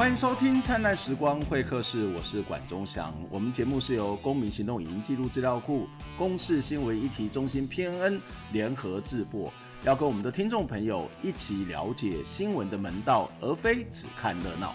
欢迎收听《灿烂时光会客室》，我是管中祥。我们节目是由公民行动影音记录资料库、公视新闻议题中心 PNN 联合制作，要跟我们的听众朋友一起了解新闻的门道，而非只看热闹。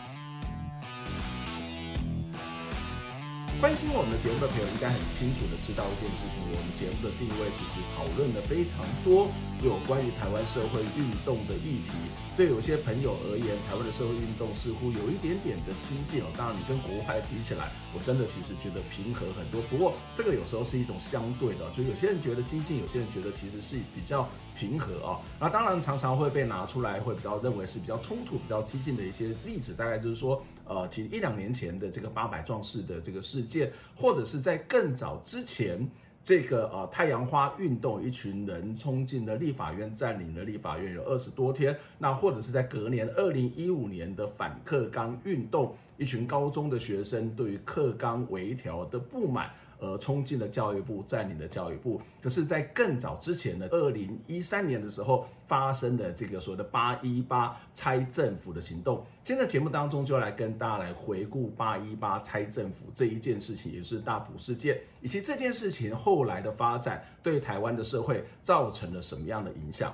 关心我们的节目的朋友应该很清楚的知道一件事情：我们节目的定位其实讨论了非常多有关于台湾社会运动的议题。对有些朋友而言，台湾的社会运动似乎有一点点的激进哦。当然，你跟国外比起来，我真的其实觉得平和很多。不过，这个有时候是一种相对的，就有些人觉得激进，有些人觉得其实是比较平和哦。那当然常常会被拿出来，会比较认为是比较冲突、比较激进的一些例子，大概就是说。呃，其实一两年前的这个八百壮士的这个事件，或者是在更早之前，这个呃太阳花运动，一群人冲进了立法院，占领了立法院有二十多天。那或者是在隔年二零一五年的反克刚运动，一群高中的学生对于克刚微调的不满。而冲进了教育部，占领了教育部。可是，在更早之前呢，二零一三年的时候发生的这个所谓的八一八拆政府的行动。今天的节目当中，就来跟大家来回顾八一八拆政府这一件事情，也是大埔事件，以及这件事情后来的发展对台湾的社会造成了什么样的影响。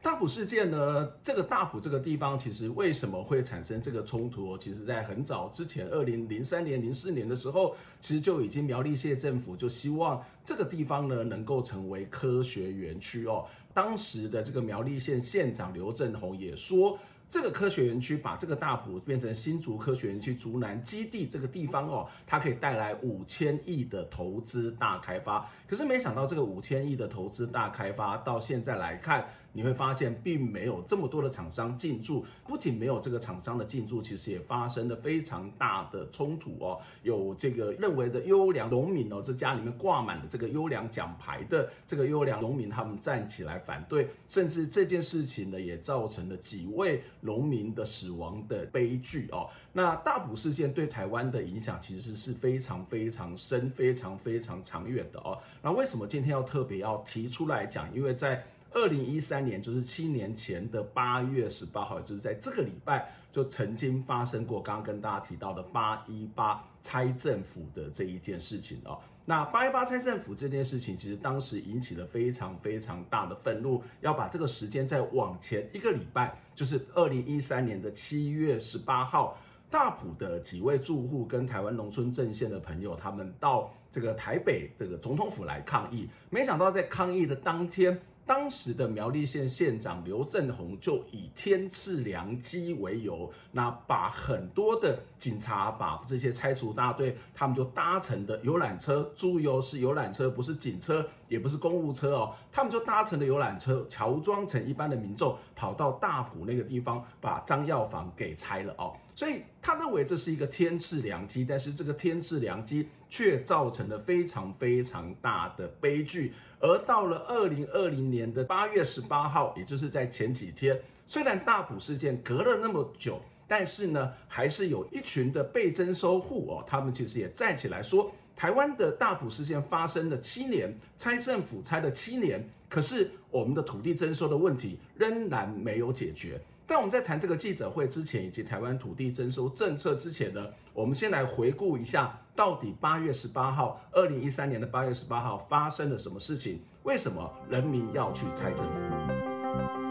大埔事件呢？这个大埔这个地方，其实为什么会产生这个冲突？其实，在很早之前，二零零三年、零四年的时候，其实就已经苗栗县政府就希望这个地方呢能够成为科学园区哦。当时的这个苗栗县县长刘政宏也说。这个科学园区把这个大埔变成新竹科学园区竹南基地这个地方哦，它可以带来五千亿的投资大开发。可是没想到这个五千亿的投资大开发到现在来看，你会发现并没有这么多的厂商进驻。不仅没有这个厂商的进驻，其实也发生了非常大的冲突哦。有这个认为的优良农民哦，这家里面挂满了这个优良奖牌的这个优良农民，他们站起来反对，甚至这件事情呢也造成了几位。农民的死亡的悲剧哦，那大埔事件对台湾的影响其实是非常非常深、非常非常长远的哦。那为什么今天要特别要提出来讲？因为在二零一三年，就是七年前的八月十八号，就是在这个礼拜，就曾经发生过刚刚跟大家提到的八一八拆政府的这一件事情哦。那八一八拆政府这件事情，其实当时引起了非常非常大的愤怒。要把这个时间再往前一个礼拜，就是二零一三年的七月十八号，大埔的几位住户跟台湾农村阵线的朋友，他们到这个台北这个总统府来抗议。没想到在抗议的当天，当时的苗栗县县长刘政鸿就以天赐良机为由，那把很多的警察，把这些拆除大队，他们就搭乘的游览车，注意哦，是游览车，不是警车，也不是公务车哦，他们就搭乘的游览车，乔装成一般的民众，跑到大埔那个地方，把张药房给拆了哦。所以他认为这是一个天赐良机，但是这个天赐良机却造成了非常非常大的悲剧。而到了二零二零年的八月十八号，也就是在前几天，虽然大埔事件隔了那么久，但是呢，还是有一群的被征收户哦，他们其实也站起来说，台湾的大埔事件发生了七年，拆政府拆了七年，可是我们的土地征收的问题仍然没有解决。但我们在谈这个记者会之前，以及台湾土地征收政策之前呢，我们先来回顾一下，到底八月十八号，二零一三年的八月十八号发生了什么事情？为什么人民要去拆政府？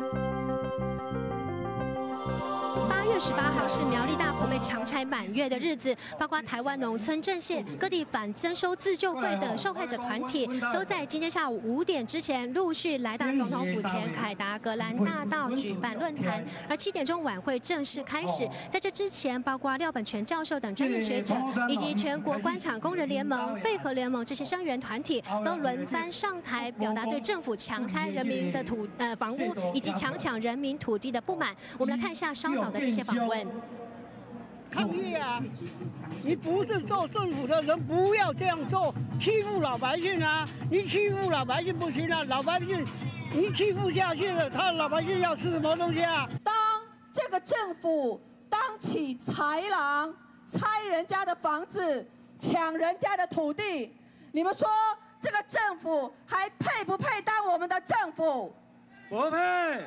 月十八号是苗栗大埔被强拆满月的日子，包括台湾农村阵线、各地反征收自救会的受害者团体，都在今天下午五点之前陆续来到总统府前凯达格兰大道举办论坛，而七点钟晚会正式开始。在这之前，包括廖本全教授等专业学者，以及全国官厂工人联盟、废核联盟这些声援团体，都轮番上台表达对政府强拆人民的土呃房屋以及强抢人民土地的不满。我们来看一下稍早的这些。访问抗议啊！你不是做政府的人，不要这样做，欺负老百姓啊！你欺负老百姓不行啊！老百姓，你欺负下去了，他老百姓要吃什么东西啊？当这个政府当起豺狼，拆人家的房子，抢人家的土地，你们说这个政府还配不配当我们的政府？不配。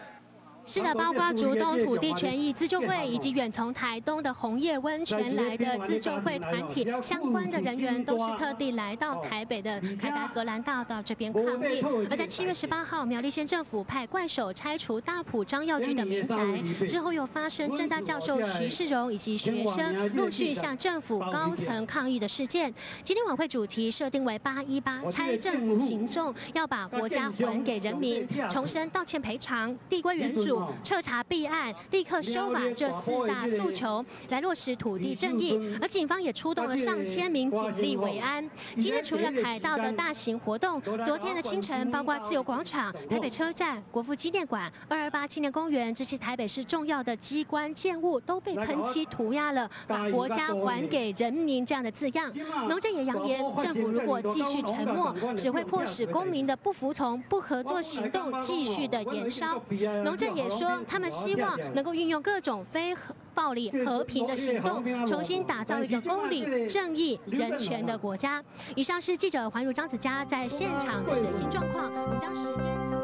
是的，包括竹东土地权益自救会以及远从台东的红叶温泉来的自救会团体，相关的人员都是特地来到台北的凯达格兰大道这边抗议。而在七月十八号，苗栗县政府派怪手拆除大埔张耀居的民宅之后，又发生政大教授徐世荣以及学生陆续向政府高层抗议的事件。今天晚会主题设定为八一八拆政府行动，要把国家还给人民，重申道歉赔偿、递归原主。彻查弊案，立刻修法这四大诉求，来落实土地正义。而警方也出动了上千名警力维安。今天除了凯道的大型活动，昨天的清晨，包括自由广场、台北车站、国父纪念馆、二二八纪念公园这些台北市重要的机关建物都被喷漆涂鸦了“把国家还给人民”这样的字样。农政也扬言，政府如果继续沉默，只会迫使公民的不服从、不合作行动继续的延烧。农政也。说他们希望能够运用各种非暴力和平的行动，重新打造一个公理、正义、人权的国家。以上是记者环如张子佳在现场的最新状况。我们将时间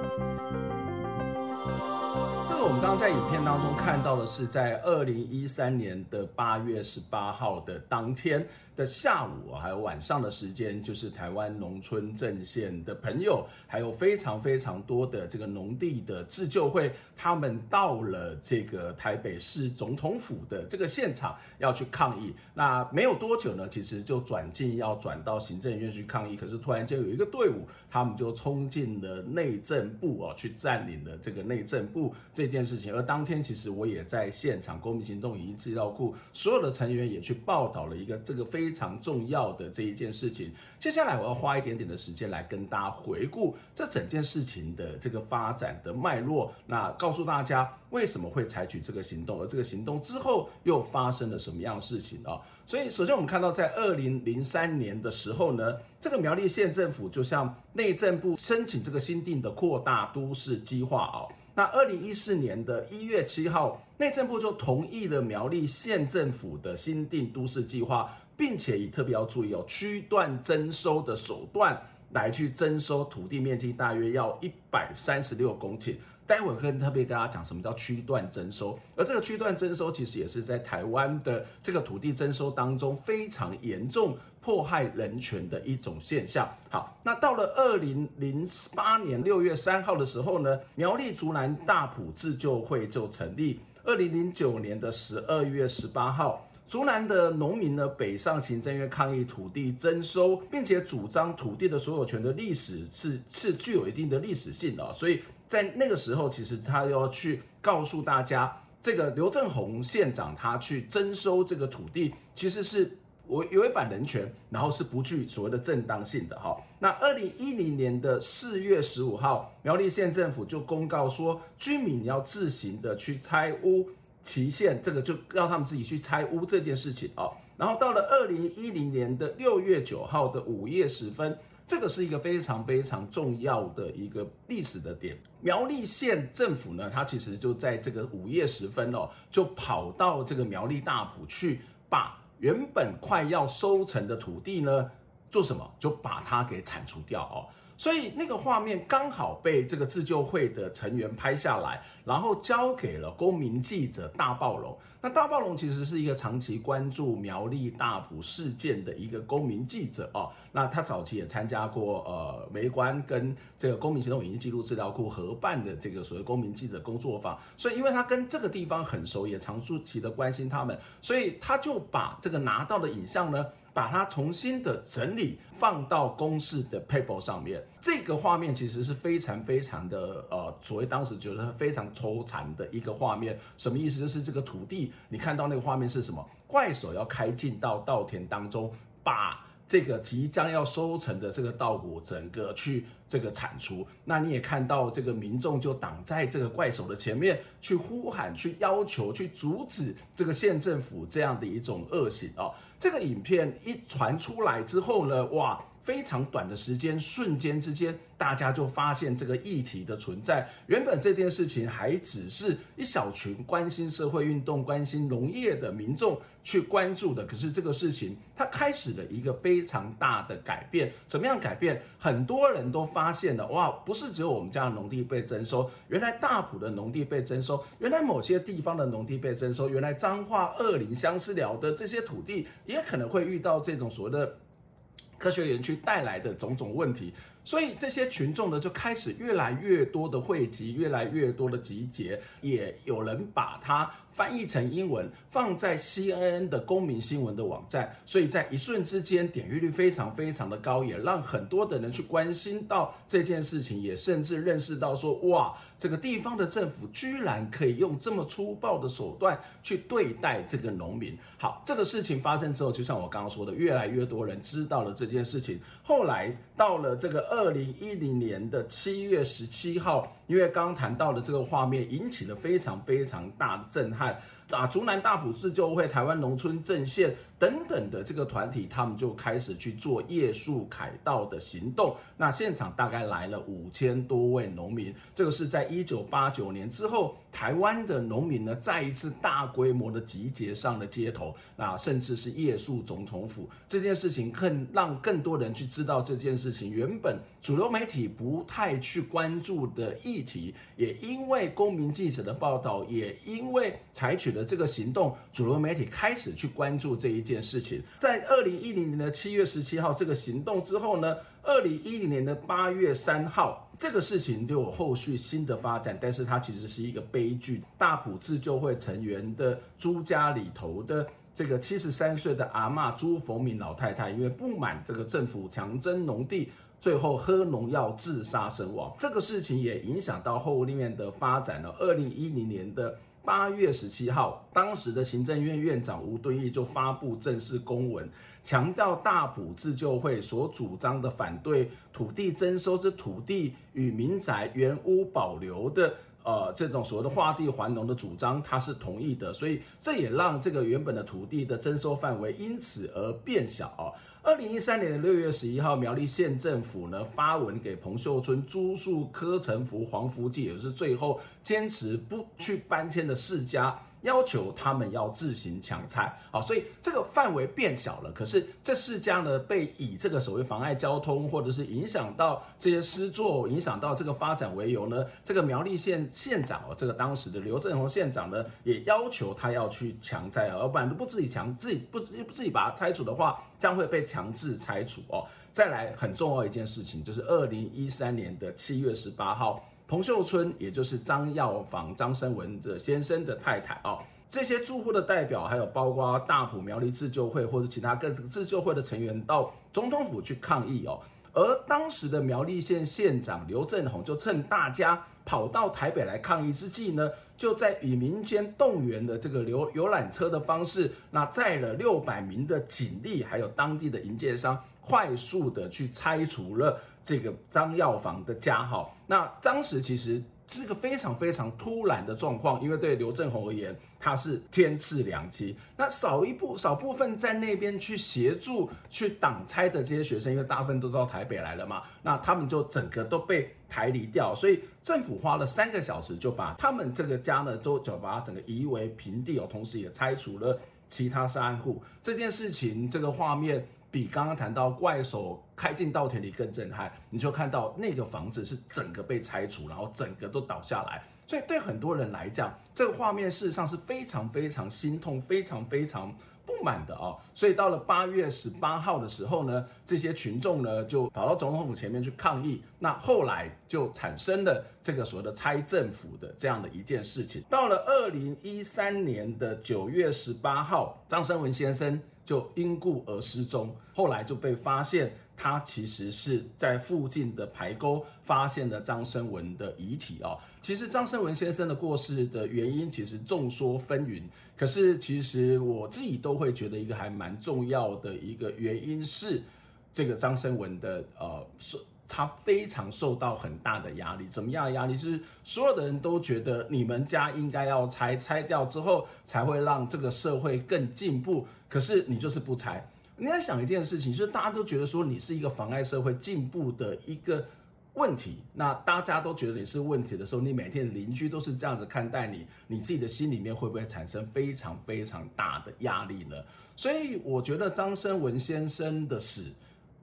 个我们刚刚在影片当中看到的是在二零一三年的八月十八号的当天。的下午还有晚上的时间，就是台湾农村阵线的朋友，还有非常非常多的这个农地的自救会，他们到了这个台北市总统府的这个现场要去抗议。那没有多久呢，其实就转进要转到行政院去抗议。可是突然间有一个队伍，他们就冲进了内政部哦，去占领了这个内政部这这件事情。而当天其实我也在现场，公民行动影音资料库所有的成员也去报道了一个这个非。常重要的这一件事情，接下来我要花一点点的时间来跟大家回顾这整件事情的这个发展的脉络，那告诉大家为什么会采取这个行动，而这个行动之后又发生了什么样的事情啊？所以，首先我们看到，在二零零三年的时候呢，这个苗栗县政府就向内政部申请这个新订的扩大都市计划啊。那二零一四年的一月七号，内政部就同意了苗栗县政府的新订都市计划。并且以特别要注意哦，区段征收的手段来去征收土地面积大约要一百三十六公顷。待会儿可以特别跟大家讲什么叫区段征收，而这个区段征收其实也是在台湾的这个土地征收当中非常严重迫害人权的一种现象。好，那到了二零零八年六月三号的时候呢，苗栗竹南大埔自救会就成立。二零零九年的十二月十八号。竹南的农民呢，北上行政院抗议土地征收，并且主张土地的所有权的历史是是具有一定的历史性的，所以在那个时候，其实他要去告诉大家，这个刘政鸿县长他去征收这个土地，其实是违违反人权，然后是不具所谓的正当性的哈。那二零一零年的四月十五号，苗栗县政府就公告说，居民要自行的去拆屋。期限这个就让他们自己去拆屋这件事情啊，然后到了二零一零年的六月九号的午夜时分，这个是一个非常非常重要的一个历史的点。苗栗县政府呢，它其实就在这个午夜时分哦，就跑到这个苗栗大埔去，把原本快要收成的土地呢，做什么？就把它给铲除掉哦。所以那个画面刚好被这个自救会的成员拍下来，然后交给了公民记者大暴龙。那大暴龙其实是一个长期关注苗栗大埔事件的一个公民记者哦。那他早期也参加过呃媒观跟这个公民行动影音记录资料库合办的这个所谓公民记者工作坊。所以因为他跟这个地方很熟，也长期的关心他们，所以他就把这个拿到的影像呢。把它重新的整理放到公视的 paper 上面，这个画面其实是非常非常的呃，所谓当时觉得非常抽残的一个画面。什么意思？就是这个土地，你看到那个画面是什么？怪手要开进到稻田当中，把这个即将要收成的这个稻谷整个去这个铲除。那你也看到这个民众就挡在这个怪手的前面，去呼喊、去要求、去阻止这个县政府这样的一种恶行啊。这个影片一传出来之后呢，哇！非常短的时间，瞬间之间，大家就发现这个议题的存在。原本这件事情还只是一小群关心社会运动、关心农业的民众去关注的，可是这个事情它开始了一个非常大的改变。怎么样改变？很多人都发现了，哇，不是只有我们家的农地被征收，原来大埔的农地被征收，原来某些地方的农地被征收，原来彰化、二林、相思寮的这些土地也可能会遇到这种所谓的。科学园区带来的种种问题，所以这些群众呢就开始越来越多的汇集，越来越多的集结，也有人把它翻译成英文，放在 CNN 的公民新闻的网站，所以在一瞬之间点阅率非常非常的高，也让很多的人去关心到这件事情，也甚至认识到说，哇，这个地方的政府居然可以用这么粗暴的手段去对待这个农民。好，这个事情发生之后，就像我刚刚说的，越来越多人知道了这件事情。后来到了这个二零一零年的七月十七号，因为刚谈到的这个画面引起了非常非常大的震撼。啊，竹南大埔自救会、台湾农村阵线等等的这个团体，他们就开始去做夜宿凯道的行动。那现场大概来了五千多位农民，这个是在一九八九年之后，台湾的农民呢再一次大规模的集结上了街头，那甚至是夜宿总统府。这件事情更让更多人去知道这件事情，原本主流媒体不太去关注的议题，也因为公民记者的报道，也因为采取。的这个行动，主流媒体开始去关注这一件事情。在二零一零年的七月十七号这个行动之后呢，二零一零年的八月三号，这个事情就有后续新的发展，但是它其实是一个悲剧。大埔自救会成员的朱家里头的这个七十三岁的阿嬷朱凤敏老太太，因为不满这个政府强征农地，最后喝农药自杀身亡。这个事情也影响到后立面的发展了。二零一零年的。八月十七号，当时的行政院院长吴敦义就发布正式公文，强调大埔自救会所主张的反对土地征收之土地与民宅原屋保留的，呃，这种所谓的划地还农的主张，他是同意的，所以这也让这个原本的土地的征收范围因此而变小。二零一三年的六月十一号，苗栗县政府呢发文给彭秀村、朱树、柯成福、黄福记，也是最后坚持不去搬迁的四家。要求他们要自行抢拆，好，所以这个范围变小了。可是这四家呢，被以这个所谓妨碍交通或者是影响到这些施作、影响到这个发展为由呢，这个苗栗县县长哦，这个当时的刘正鸿县长呢，也要求他要去强拆啊，要不然不自己强自己不不自己把它拆除的话，将会被强制拆除哦。再来很重要一件事情，就是二零一三年的七月十八号。彭秀春，也就是张耀房张生文的先生的太太啊，这些住户的代表，还有包括大埔苗栗自救会或者其他各自救会的成员到总统府去抗议哦。而当时的苗栗县县长刘振宏就趁大家跑到台北来抗议之际呢，就在以民间动员的这个游游览车的方式，那载了六百名的警力，还有当地的营建商，快速的去拆除了。这个张耀房的家哈，那当时其实是个非常非常突然的状况，因为对刘正鸿而言，他是天赐良机。那少一部少部分在那边去协助去挡拆的这些学生，因为大部分都到台北来了嘛，那他们就整个都被抬离掉，所以政府花了三个小时就把他们这个家呢都就把它整个夷为平地哦，同时也拆除了其他三户。这件事情这个画面。比刚刚谈到怪手开进稻田里更震撼，你就看到那个房子是整个被拆除，然后整个都倒下来。所以对很多人来讲，这个画面事实上是非常非常心痛、非常非常不满的哦。所以到了八月十八号的时候呢，这些群众呢就跑到总统府前面去抗议。那后来就产生了这个所谓的拆政府的这样的一件事情。到了二零一三年的九月十八号，张生文先生。就因故而失踪，后来就被发现，他其实是在附近的排沟发现了张生文的遗体哦。其实张生文先生的过世的原因其实众说纷纭，可是其实我自己都会觉得一个还蛮重要的一个原因是，这个张生文的呃是。他非常受到很大的压力，怎么样的压力？是所有的人都觉得你们家应该要拆，拆掉之后才会让这个社会更进步。可是你就是不拆，你在想一件事情，就是大家都觉得说你是一个妨碍社会进步的一个问题，那大家都觉得你是问题的时候，你每天邻居都是这样子看待你，你自己的心里面会不会产生非常非常大的压力呢？所以我觉得张声文先生的死。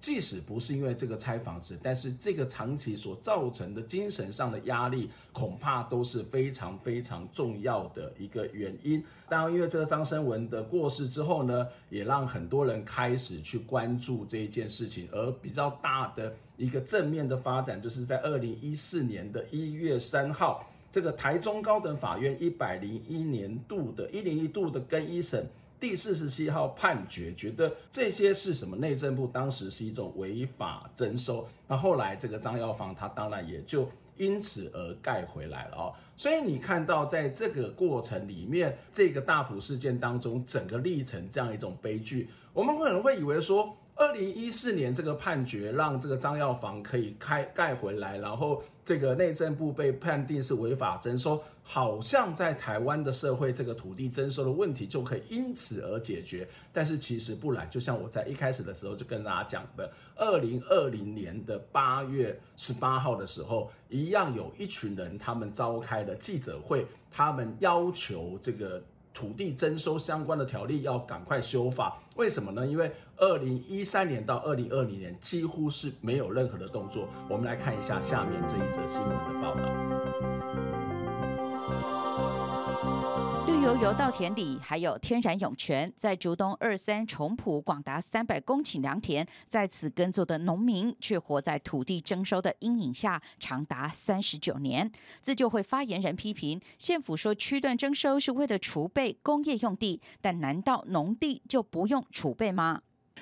即使不是因为这个拆房子，但是这个长期所造成的精神上的压力，恐怕都是非常非常重要的一个原因。当然，因为这个张声文的过世之后呢，也让很多人开始去关注这一件事情。而比较大的一个正面的发展，就是在二零一四年的一月三号，这个台中高等法院一百零一年度的一零一度的更一审。第四十七号判决，觉得这些是什么？内政部当时是一种违法征收。那后来这个张耀芳，他当然也就因此而盖回来了哦。所以你看到在这个过程里面，这个大埔事件当中，整个历程这样一种悲剧，我们可能会以为说。二零一四年这个判决让这个张耀房可以开盖回来，然后这个内政部被判定是违法征收，好像在台湾的社会这个土地征收的问题就可以因此而解决，但是其实不然。就像我在一开始的时候就跟大家讲的，二零二零年的八月十八号的时候，一样有一群人他们召开了记者会，他们要求这个。土地征收相关的条例要赶快修法，为什么呢？因为二零一三年到二零二零年几乎是没有任何的动作。我们来看一下下面这一则新闻的报道。绿油油稻田里还有天然涌泉，在竹东二三重埔广达三百公顷良田，在此耕作的农民却活在土地征收的阴影下，长达三十九年。自救会发言人批评县府说区段征收是为了储备工业用地，但难道农地就不用储备吗？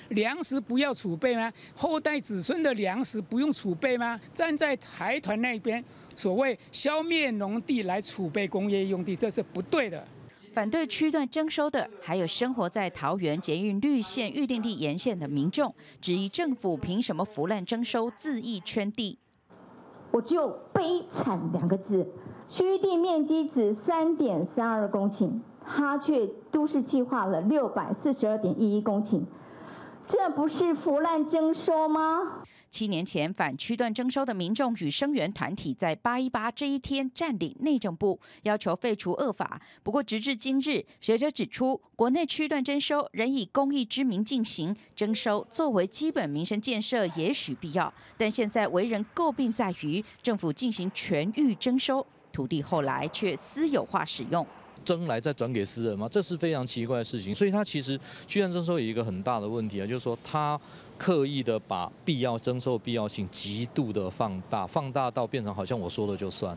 粮食不要储备吗？后代子孙的粮食不用储备吗？站在台团那边。所谓消灭农地来储备工业用地，这是不对的。反对区段征收的，还有生活在桃园捷运绿线预定地沿线的民众，质疑政府凭什么腐烂征收、恣意圈地？我只有悲惨两个字。区域地面积只三点三二公顷，它却都市计划了六百四十二点一一公顷，这不是浮滥征收吗？七年前反区段征收的民众与声援团体，在八一八这一天占领内政部，要求废除恶法。不过，直至今日，学者指出，国内区段征收仍以公益之名进行征收，作为基本民生建设，也许必要。但现在为人诟病在于，政府进行全域征收，土地后来却私有化使用，征来再转给私人吗？这是非常奇怪的事情。所以，他其实居然征收有一个很大的问题啊，就是说他。刻意的把必要征收必要性极度的放大，放大到变成好像我说了就算。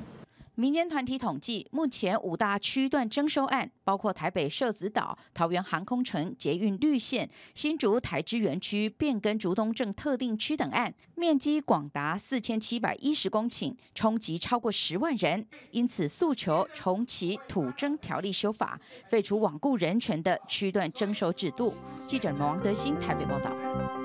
民间团体统计，目前五大区段征收案，包括台北社子岛、桃园航空城、捷运绿线、新竹台知园区变更竹东镇特定区等案，面积广达四千七百一十公顷，冲击超过十万人。因此，诉求重启土征条例修法，废除罔顾人权的区段征收制度。记者王德兴台北报道。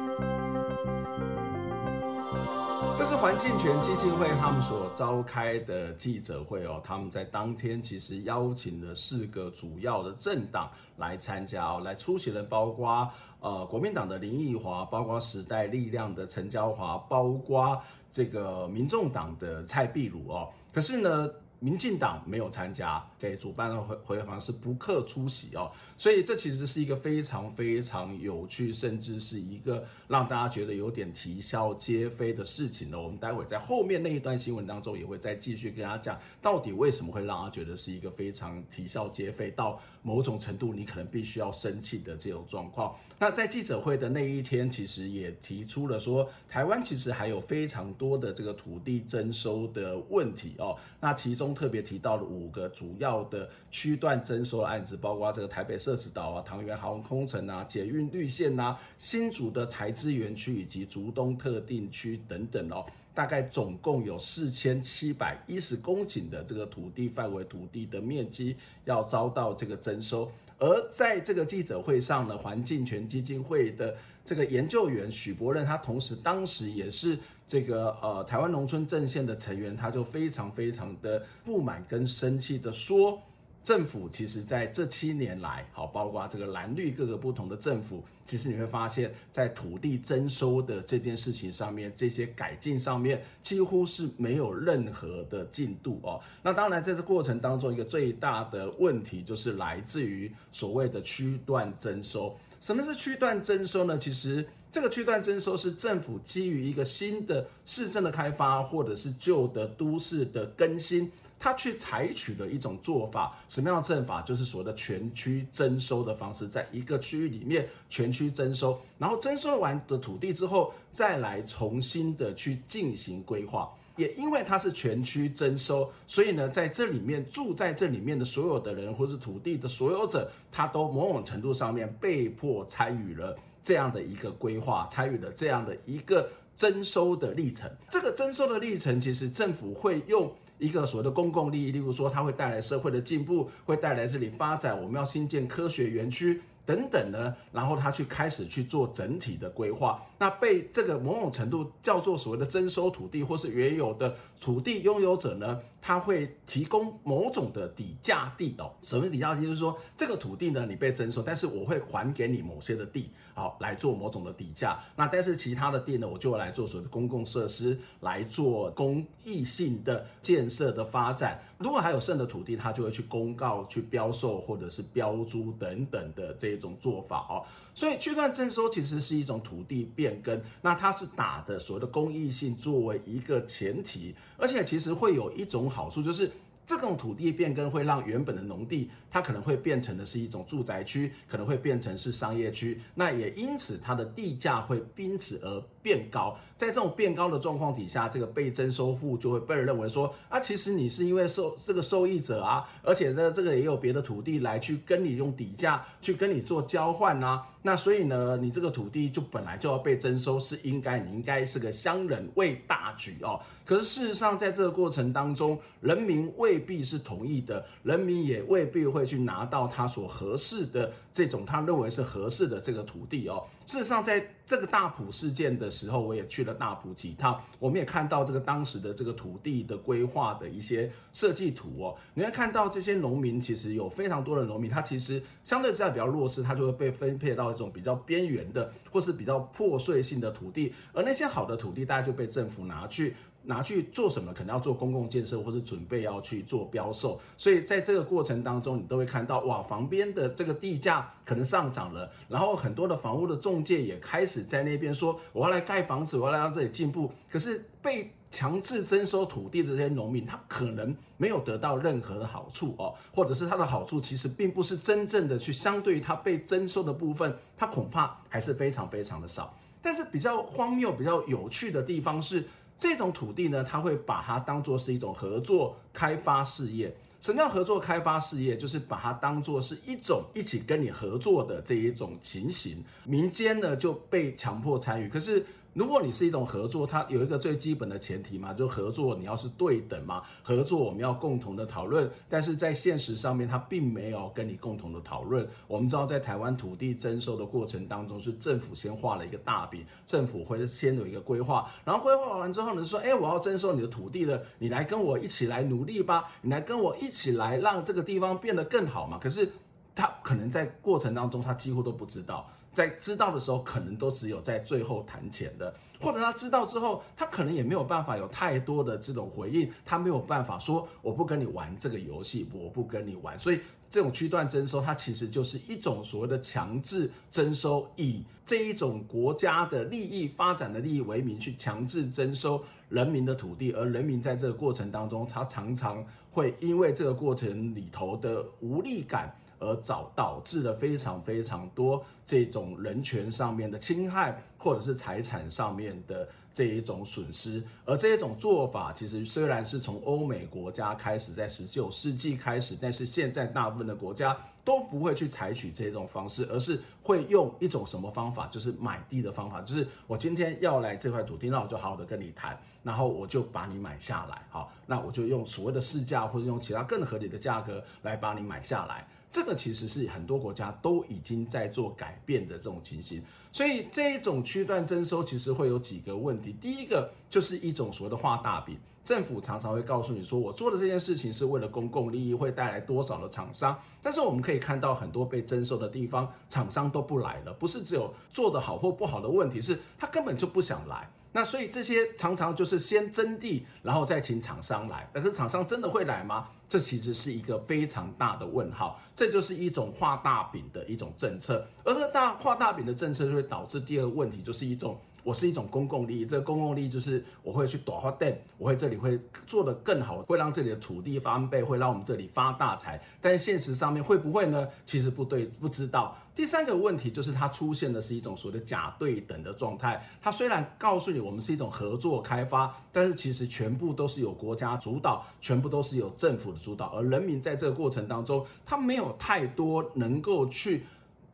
这是环境权基金会他们所召开的记者会哦，他们在当天其实邀请了四个主要的政党来参加哦，来出席的包括呃国民党的林奕华，包括时代力量的陈椒华，包括这个民众党的蔡壁如哦，可是呢。民进党没有参加，给主办的回回访是不克出席哦，所以这其实是一个非常非常有趣，甚至是一个让大家觉得有点啼笑皆非的事情呢。我们待会在后面那一段新闻当中也会再继续跟大家讲，到底为什么会让他觉得是一个非常啼笑皆非，到某种程度你可能必须要生气的这种状况。那在记者会的那一天，其实也提出了说，台湾其实还有非常多的这个土地征收的问题哦，那其中。特别提到了五个主要的区段征收案子，包括这个台北社子岛啊、桃园航空城啊、捷运绿线啊、新竹的台资园区以及竹东特定区等等哦，大概总共有四千七百一十公顷的这个土地范围、土地的面积要遭到这个征收。而在这个记者会上呢，环境权基金会的这个研究员许博任，他同时当时也是。这个呃，台湾农村阵线的成员，他就非常非常的不满跟生气的说，政府其实在这七年来，好，包括这个蓝绿各个不同的政府，其实你会发现在土地征收的这件事情上面，这些改进上面几乎是没有任何的进度哦。那当然，在这过程当中，一个最大的问题就是来自于所谓的区段征收。什么是区段征收呢？其实这个区段征收是政府基于一个新的市政的开发，或者是旧的都市的更新，它去采取的一种做法。什么样的政法？就是所谓的全区征收的方式，在一个区域里面全区征收，然后征收完的土地之后，再来重新的去进行规划。也因为它是全区征收，所以呢，在这里面住在这里面的所有的人，或是土地的所有者，他都某种程度上面被迫参与了这样的一个规划，参与了这样的一个征收的历程。这个征收的历程，其实政府会用一个所谓的公共利益，例如说，它会带来社会的进步，会带来这里发展，我们要新建科学园区。等等呢，然后他去开始去做整体的规划，那被这个某种程度叫做所谓的征收土地或是原有的土地拥有者呢，他会提供某种的底价地哦。什么是抵价地？就是说这个土地呢，你被征收，但是我会还给你某些的地，好来做某种的底价。那但是其他的地呢，我就来做所谓的公共设施，来做公益性的建设的发展。如果还有剩的土地，他就会去公告、去标售或者是标租等等的这一种做法哦。所以区段征收其实是一种土地变更，那它是打的所谓的公益性作为一个前提，而且其实会有一种好处，就是这种土地变更会让原本的农地，它可能会变成的是一种住宅区，可能会变成是商业区，那也因此它的地价会因此而变高，在这种变高的状况底下，这个被征收户就会被人认为说啊，其实你是因为受这个受益者啊，而且呢，这个也有别的土地来去跟你用底价去跟你做交换啊，那所以呢，你这个土地就本来就要被征收，是应该你应该是个乡人为大局哦。可是事实上，在这个过程当中，人民未必是同意的，人民也未必会去拿到他所合适的这种他认为是合适的这个土地哦。事实上，在这个大埔事件的时候，我也去了大埔几趟，我们也看到这个当时的这个土地的规划的一些设计图哦。你会看到这些农民其实有非常多的农民，他其实相对之下比较弱势，他就会被分配到一种比较边缘的或是比较破碎性的土地，而那些好的土地，大家就被政府拿去。拿去做什么？可能要做公共建设，或是准备要去做标售。所以在这个过程当中，你都会看到，哇，旁边的这个地价可能上涨了，然后很多的房屋的中介也开始在那边说，我要来盖房子，我要来让这里进步。可是被强制征收土地的这些农民，他可能没有得到任何的好处哦，或者是他的好处其实并不是真正的去相对于他被征收的部分，他恐怕还是非常非常的少。但是比较荒谬、比较有趣的地方是。这种土地呢，他会把它当做是一种合作开发事业。什么叫合作开发事业？就是把它当做是一种一起跟你合作的这一种情形。民间呢就被强迫参与，可是。如果你是一种合作，它有一个最基本的前提嘛，就合作你要是对等嘛，合作我们要共同的讨论，但是在现实上面，它并没有跟你共同的讨论。我们知道，在台湾土地征收的过程当中，是政府先画了一个大饼，政府会先有一个规划，然后规划完之后呢，说，哎，我要征收你的土地了，你来跟我一起来努力吧，你来跟我一起来让这个地方变得更好嘛。可是他可能在过程当中，他几乎都不知道。在知道的时候，可能都只有在最后谈钱的，或者他知道之后，他可能也没有办法有太多的这种回应，他没有办法说我不跟你玩这个游戏，我不跟你玩。所以这种区段征收，它其实就是一种所谓的强制征收，以这一种国家的利益、发展的利益为名去强制征收人民的土地，而人民在这个过程当中，他常常会因为这个过程里头的无力感。而导导致了非常非常多这种人权上面的侵害，或者是财产上面的这一种损失。而这一种做法，其实虽然是从欧美国家开始，在十九世纪开始，但是现在大部分的国家都不会去采取这种方式，而是会用一种什么方法，就是买地的方法，就是我今天要来这块土地，那我就好好的跟你谈，然后我就把你买下来，好，那我就用所谓的市价或者用其他更合理的价格来把你买下来。这个其实是很多国家都已经在做改变的这种情形，所以这一种区段征收其实会有几个问题。第一个就是一种所谓的画大饼，政府常常会告诉你说，我做的这件事情是为了公共利益，会带来多少的厂商。但是我们可以看到很多被征收的地方，厂商都不来了，不是只有做得好或不好的问题，是他根本就不想来。那所以这些常常就是先征地，然后再请厂商来，但是厂商真的会来吗？这其实是一个非常大的问号。这就是一种画大饼的一种政策，而这大画大饼的政策就会导致第二个问题，就是一种。我是一种公共利益，这个公共利益就是我会去多花店，我会这里会做得更好，会让这里的土地翻倍，会让我们这里发大财。但现实上面会不会呢？其实不对，不知道。第三个问题就是它出现的是一种所谓的假对等的状态。它虽然告诉你我们是一种合作开发，但是其实全部都是由国家主导，全部都是由政府的主导，而人民在这个过程当中，他没有太多能够去。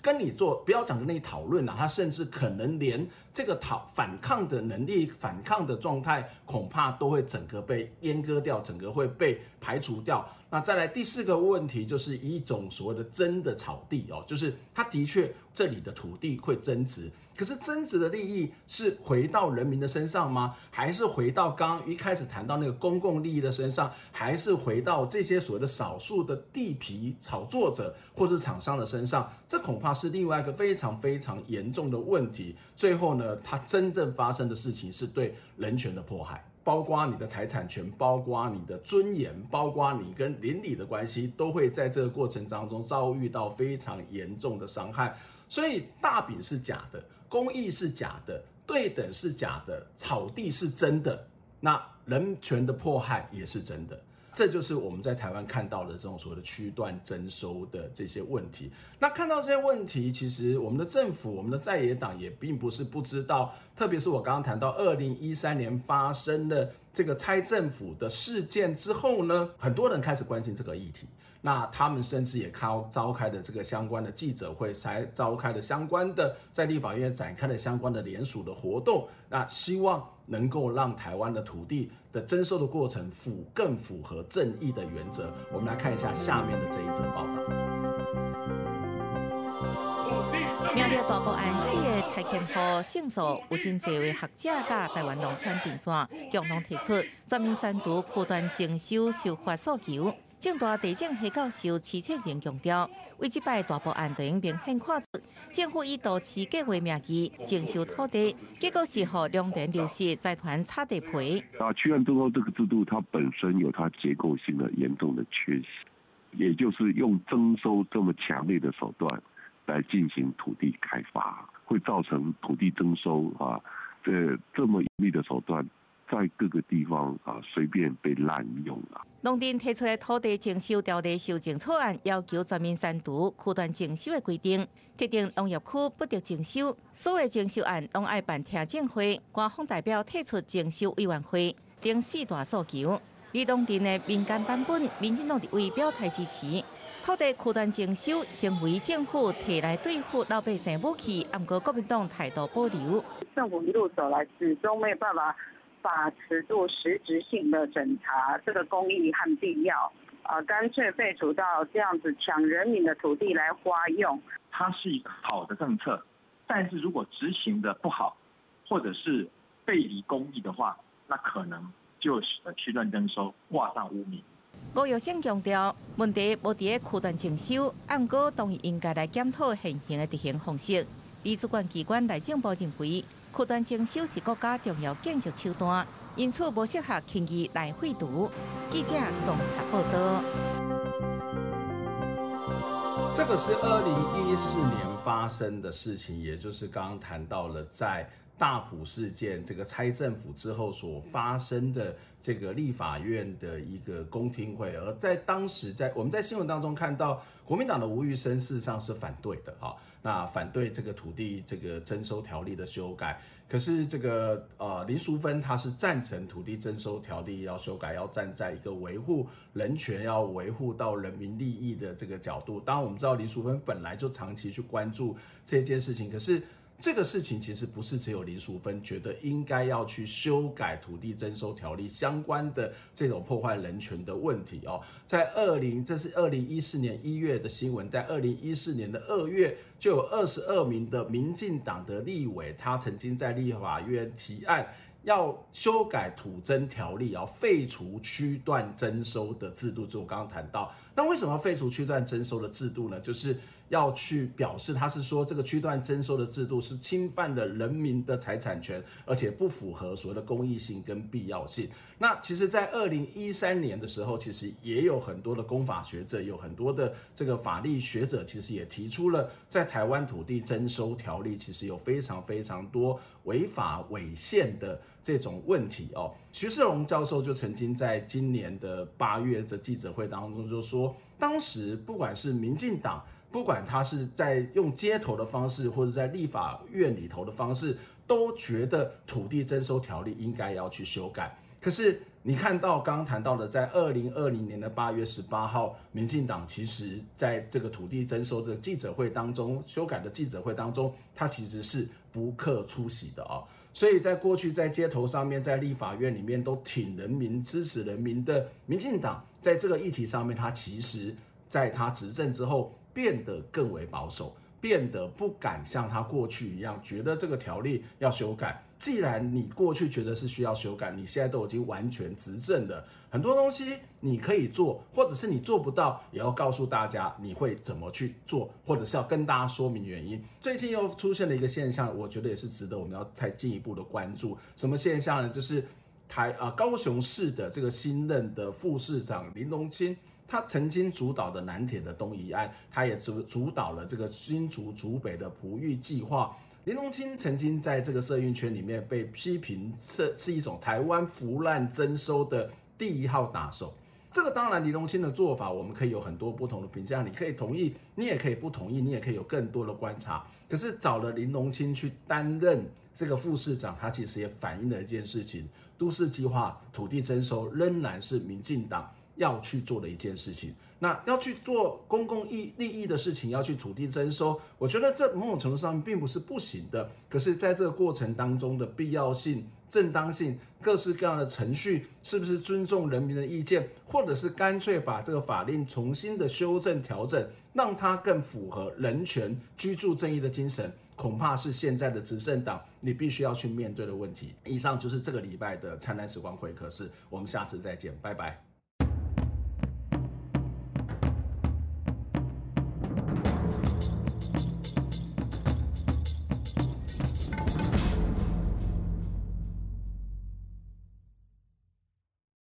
跟你做，不要讲跟你讨论了，他甚至可能连这个讨反抗的能力、反抗的状态，恐怕都会整个被阉割掉，整个会被排除掉。那再来第四个问题，就是一种所谓的真的草地哦，就是他的确这里的土地会增值。可是增值的利益是回到人民的身上吗？还是回到刚刚一开始谈到那个公共利益的身上？还是回到这些所谓的少数的地皮炒作者或是厂商的身上？这恐怕是另外一个非常非常严重的问题。最后呢，它真正发生的事情是对人权的迫害，包括你的财产权，包括你的尊严，包括你跟邻里的关系，都会在这个过程当中遭遇到非常严重的伤害。所以大饼是假的。公益是假的，对等是假的，草地是真的，那人权的迫害也是真的，这就是我们在台湾看到的这种所谓的区段征收的这些问题。那看到这些问题，其实我们的政府、我们的在野党也并不是不知道，特别是我刚刚谈到二零一三年发生的这个拆政府的事件之后呢，很多人开始关心这个议题。那他们甚至也开召开的这个相关的记者会，才召开的相关的在立法院展开的相关的联署的活动，那希望能够让台湾的土地的征收的过程符更符合正义的原则。我们来看一下下面的这一则报道。苗栗大埔案四个拆迁户胜诉，有真侪位学者甲台湾农村电线共同提出全面删除区段征收修法诉求。政大地政系教授徐彻仁强调，为这摆大埔案已经明显看出，政府以都市计划名义征收土地，结果是让良田流失，财团差地赔。啊，区段征收这个制度，它本身有它结构性的严重的缺失，也就是用征收这么强烈的手段来进行土地开发，会造成土地征收啊，这这么严厉的手段。在各个地方啊，随便被滥用了。农电提出的土地征收条例修正草案，要求全面删除区段征收的规定，特定农业区不得征收。所有征收案拢爱办听证会，官方代表退出征收委员会，等四大诉求。而农电的民间版本，民进党的为表态支持。土地区段征收成为政府提来对付老百姓武器，不过国民党态度保留。政府一路走来始终没有办法。把尺度实质性的审查这个公益和必要，啊，干脆废除到这样子抢人民的土地来花用。它是一个好的政策，但是如果执行的不好，或者是背离公益的话，那可能就使得区段征收挂上污名。吴有先强调，问题不在区段征收，按过当然应该来检讨现行的执行方式。以主管机关内政部认为。区段征收是国家重要建设手段，因此不适合轻易来废除。记者综合报道。这个是二零一四年发生的事情，也就是刚刚谈到了在大埔事件这个拆政府之后所发生的这个立法院的一个公听会，而在当时在我们在新闻当中看到，国民党的吴育生事实上是反对的哈。那反对这个土地这个征收条例的修改，可是这个呃林淑芬她是赞成土地征收条例要修改，要站在一个维护人权、要维护到人民利益的这个角度。当然我们知道林淑芬本来就长期去关注这件事情，可是。这个事情其实不是只有林淑芬觉得应该要去修改土地征收条例相关的这种破坏人权的问题哦，在二零这是二零一四年一月的新闻，在二零一四年的二月就有二十二名的民进党的立委，他曾经在立法院提案要修改土增条例，要废除区段征收的制度。就我刚刚谈到，那为什么废除区段征收的制度呢？就是。要去表示，他是说这个区段征收的制度是侵犯了人民的财产权，而且不符合所谓的公益性跟必要性。那其实，在二零一三年的时候，其实也有很多的公法学者，有很多的这个法律学者，其实也提出了，在台湾土地征收条例其实有非常非常多违法违宪的这种问题哦。徐世荣教授就曾经在今年的八月的记者会当中就说，当时不管是民进党。不管他是在用街头的方式，或者在立法院里头的方式，都觉得土地征收条例应该要去修改。可是你看到刚刚谈到的，在二零二零年的八月十八号，民进党其实在这个土地征收的记者会当中，修改的记者会当中，他其实是不克出席的啊。所以在过去在街头上面，在立法院里面都挺人民、支持人民的民进党，在这个议题上面，他其实在他执政之后。变得更为保守，变得不敢像他过去一样，觉得这个条例要修改。既然你过去觉得是需要修改，你现在都已经完全执政了，很多东西你可以做，或者是你做不到，也要告诉大家你会怎么去做，或者是要跟大家说明原因。最近又出现了一个现象，我觉得也是值得我们要再进一步的关注。什么现象呢？就是台啊高雄市的这个新任的副市长林隆钦。他曾经主导的南铁的东移案，他也主主导了这个新竹竹北的璞玉计划。林荣钦曾经在这个社运圈里面被批评是是一种台湾腐烂征收的第一号打手。这个当然，林荣钦的做法我们可以有很多不同的评价，你可以同意，你也可以不同意，你也可以有更多的观察。可是找了林荣钦去担任这个副市长，他其实也反映了一件事情：都市计划、土地征收仍然是民进党。要去做的一件事情，那要去做公共益利益的事情，要去土地征收，我觉得这某种程度上并不是不行的。可是，在这个过程当中的必要性、正当性、各式各样的程序，是不是尊重人民的意见，或者是干脆把这个法令重新的修正调整，让它更符合人权、居住正义的精神，恐怕是现在的执政党你必须要去面对的问题。以上就是这个礼拜的灿烂时光会客室，我们下次再见，拜拜。